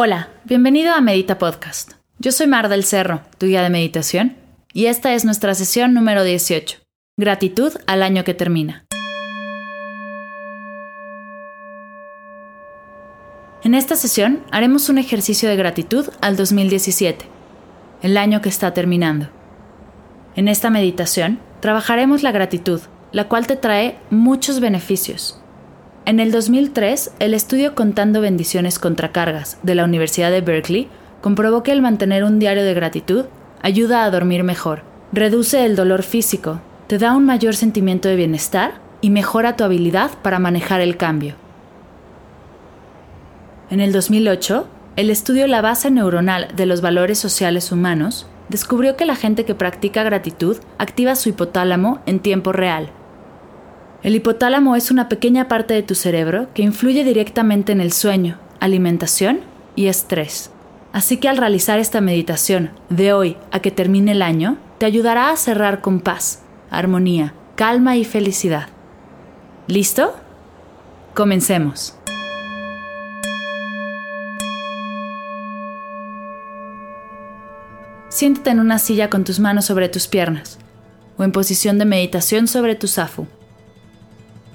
Hola, bienvenido a Medita Podcast. Yo soy Mar del Cerro, tu guía de meditación, y esta es nuestra sesión número 18. Gratitud al año que termina. En esta sesión haremos un ejercicio de gratitud al 2017, el año que está terminando. En esta meditación trabajaremos la gratitud, la cual te trae muchos beneficios. En el 2003, el estudio Contando Bendiciones contra Cargas de la Universidad de Berkeley comprobó que el mantener un diario de gratitud ayuda a dormir mejor, reduce el dolor físico, te da un mayor sentimiento de bienestar y mejora tu habilidad para manejar el cambio. En el 2008, el estudio La base neuronal de los valores sociales humanos descubrió que la gente que practica gratitud activa su hipotálamo en tiempo real. El hipotálamo es una pequeña parte de tu cerebro que influye directamente en el sueño, alimentación y estrés. Así que al realizar esta meditación de hoy a que termine el año, te ayudará a cerrar con paz, armonía, calma y felicidad. ¿Listo? Comencemos. Siéntate en una silla con tus manos sobre tus piernas o en posición de meditación sobre tu zafu.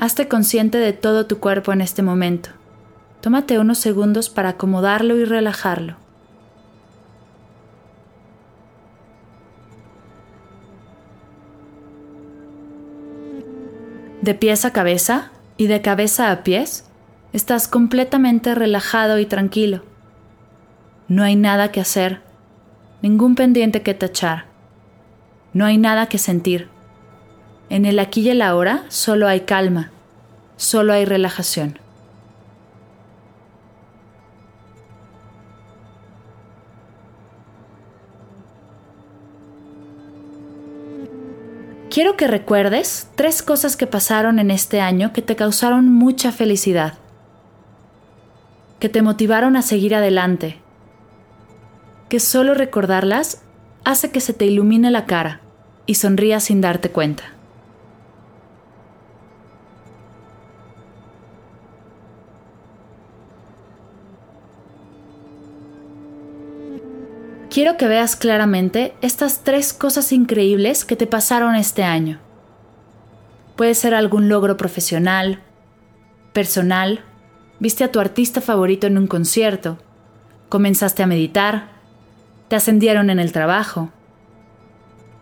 Hazte consciente de todo tu cuerpo en este momento. Tómate unos segundos para acomodarlo y relajarlo. De pies a cabeza y de cabeza a pies, estás completamente relajado y tranquilo. No hay nada que hacer, ningún pendiente que tachar. No hay nada que sentir. En el aquí y el ahora solo hay calma, solo hay relajación. Quiero que recuerdes tres cosas que pasaron en este año que te causaron mucha felicidad, que te motivaron a seguir adelante, que solo recordarlas hace que se te ilumine la cara y sonrías sin darte cuenta. Quiero que veas claramente estas tres cosas increíbles que te pasaron este año. Puede ser algún logro profesional, personal, viste a tu artista favorito en un concierto, comenzaste a meditar, te ascendieron en el trabajo,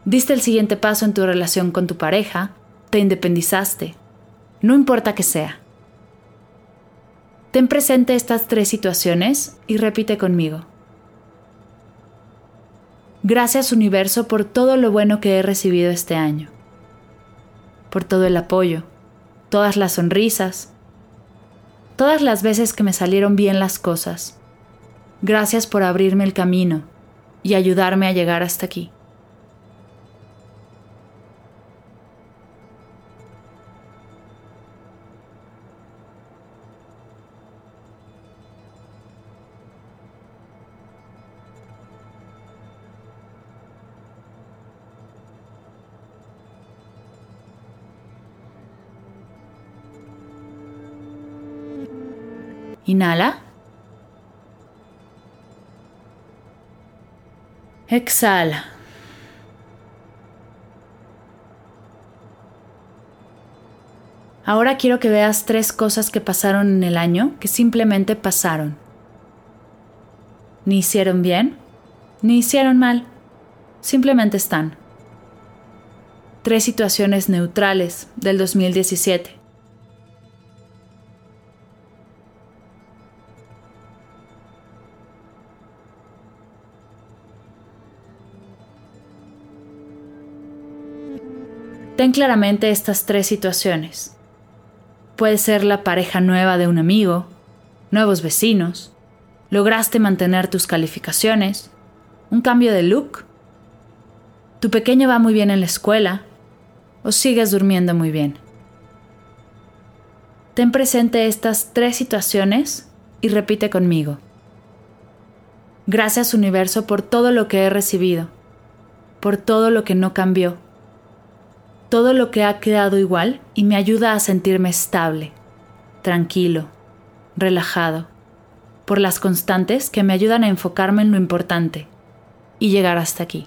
diste el siguiente paso en tu relación con tu pareja, te independizaste, no importa que sea. Ten presente estas tres situaciones y repite conmigo. Gracias universo por todo lo bueno que he recibido este año, por todo el apoyo, todas las sonrisas, todas las veces que me salieron bien las cosas. Gracias por abrirme el camino y ayudarme a llegar hasta aquí. Inhala. Exhala. Ahora quiero que veas tres cosas que pasaron en el año que simplemente pasaron. Ni hicieron bien, ni hicieron mal. Simplemente están. Tres situaciones neutrales del 2017. Ten claramente estas tres situaciones. Puede ser la pareja nueva de un amigo, nuevos vecinos, lograste mantener tus calificaciones, un cambio de look, tu pequeño va muy bien en la escuela o sigues durmiendo muy bien. Ten presente estas tres situaciones y repite conmigo. Gracias universo por todo lo que he recibido, por todo lo que no cambió todo lo que ha quedado igual y me ayuda a sentirme estable, tranquilo, relajado, por las constantes que me ayudan a enfocarme en lo importante y llegar hasta aquí.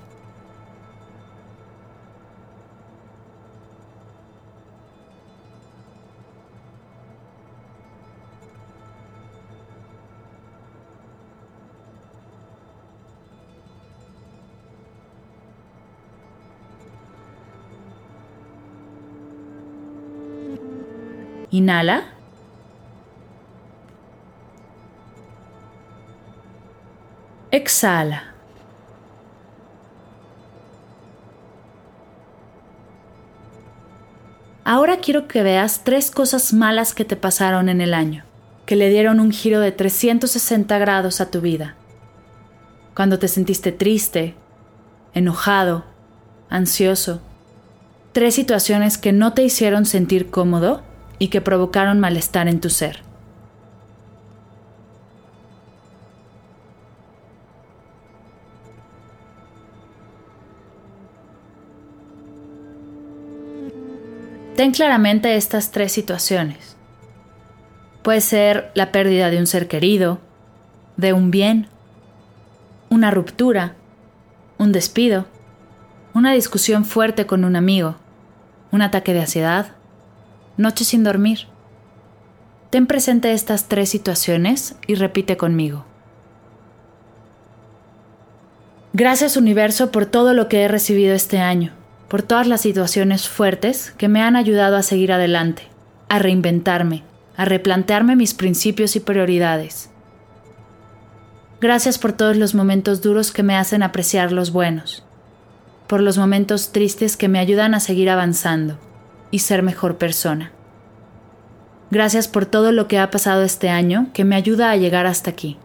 Inhala. Exhala. Ahora quiero que veas tres cosas malas que te pasaron en el año, que le dieron un giro de 360 grados a tu vida. Cuando te sentiste triste, enojado, ansioso. Tres situaciones que no te hicieron sentir cómodo y que provocaron malestar en tu ser. Ten claramente estas tres situaciones. Puede ser la pérdida de un ser querido, de un bien, una ruptura, un despido, una discusión fuerte con un amigo, un ataque de ansiedad, noche sin dormir. Ten presente estas tres situaciones y repite conmigo. Gracias universo por todo lo que he recibido este año, por todas las situaciones fuertes que me han ayudado a seguir adelante, a reinventarme, a replantearme mis principios y prioridades. Gracias por todos los momentos duros que me hacen apreciar los buenos, por los momentos tristes que me ayudan a seguir avanzando y ser mejor persona. Gracias por todo lo que ha pasado este año que me ayuda a llegar hasta aquí.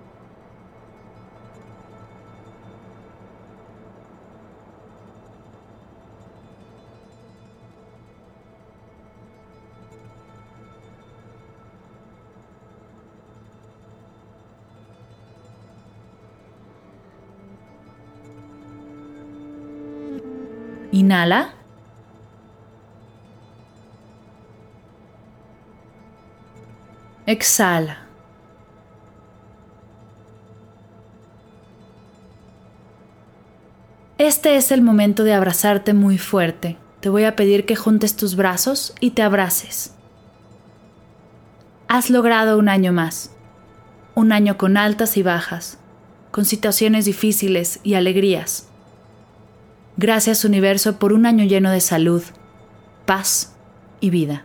Inhala. Exhala. Este es el momento de abrazarte muy fuerte. Te voy a pedir que juntes tus brazos y te abraces. Has logrado un año más. Un año con altas y bajas, con situaciones difíciles y alegrías. Gracias universo por un año lleno de salud, paz y vida.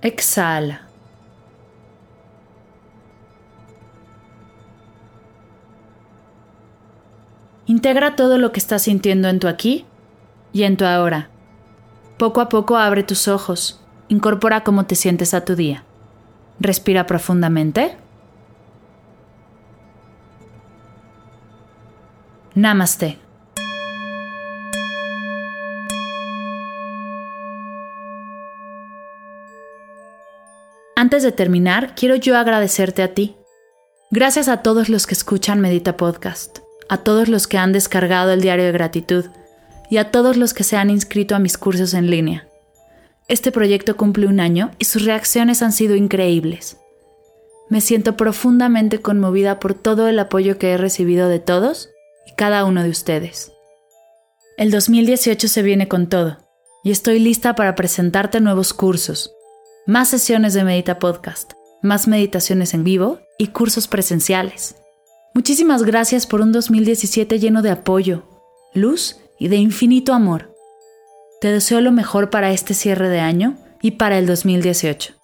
Exhala. Integra todo lo que estás sintiendo en tu aquí y en tu ahora. Poco a poco abre tus ojos, incorpora cómo te sientes a tu día. Respira profundamente. Namaste. Antes de terminar, quiero yo agradecerte a ti. Gracias a todos los que escuchan Medita Podcast, a todos los que han descargado el diario de gratitud y a todos los que se han inscrito a mis cursos en línea. Este proyecto cumple un año y sus reacciones han sido increíbles. Me siento profundamente conmovida por todo el apoyo que he recibido de todos y cada uno de ustedes. El 2018 se viene con todo y estoy lista para presentarte nuevos cursos, más sesiones de Medita Podcast, más meditaciones en vivo y cursos presenciales. Muchísimas gracias por un 2017 lleno de apoyo, luz y de infinito amor. Te deseo lo mejor para este cierre de año y para el 2018.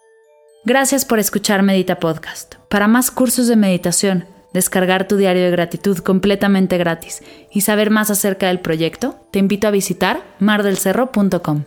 Gracias por escuchar Medita Podcast. Para más cursos de meditación, descargar tu diario de gratitud completamente gratis y saber más acerca del proyecto, te invito a visitar mardelcerro.com.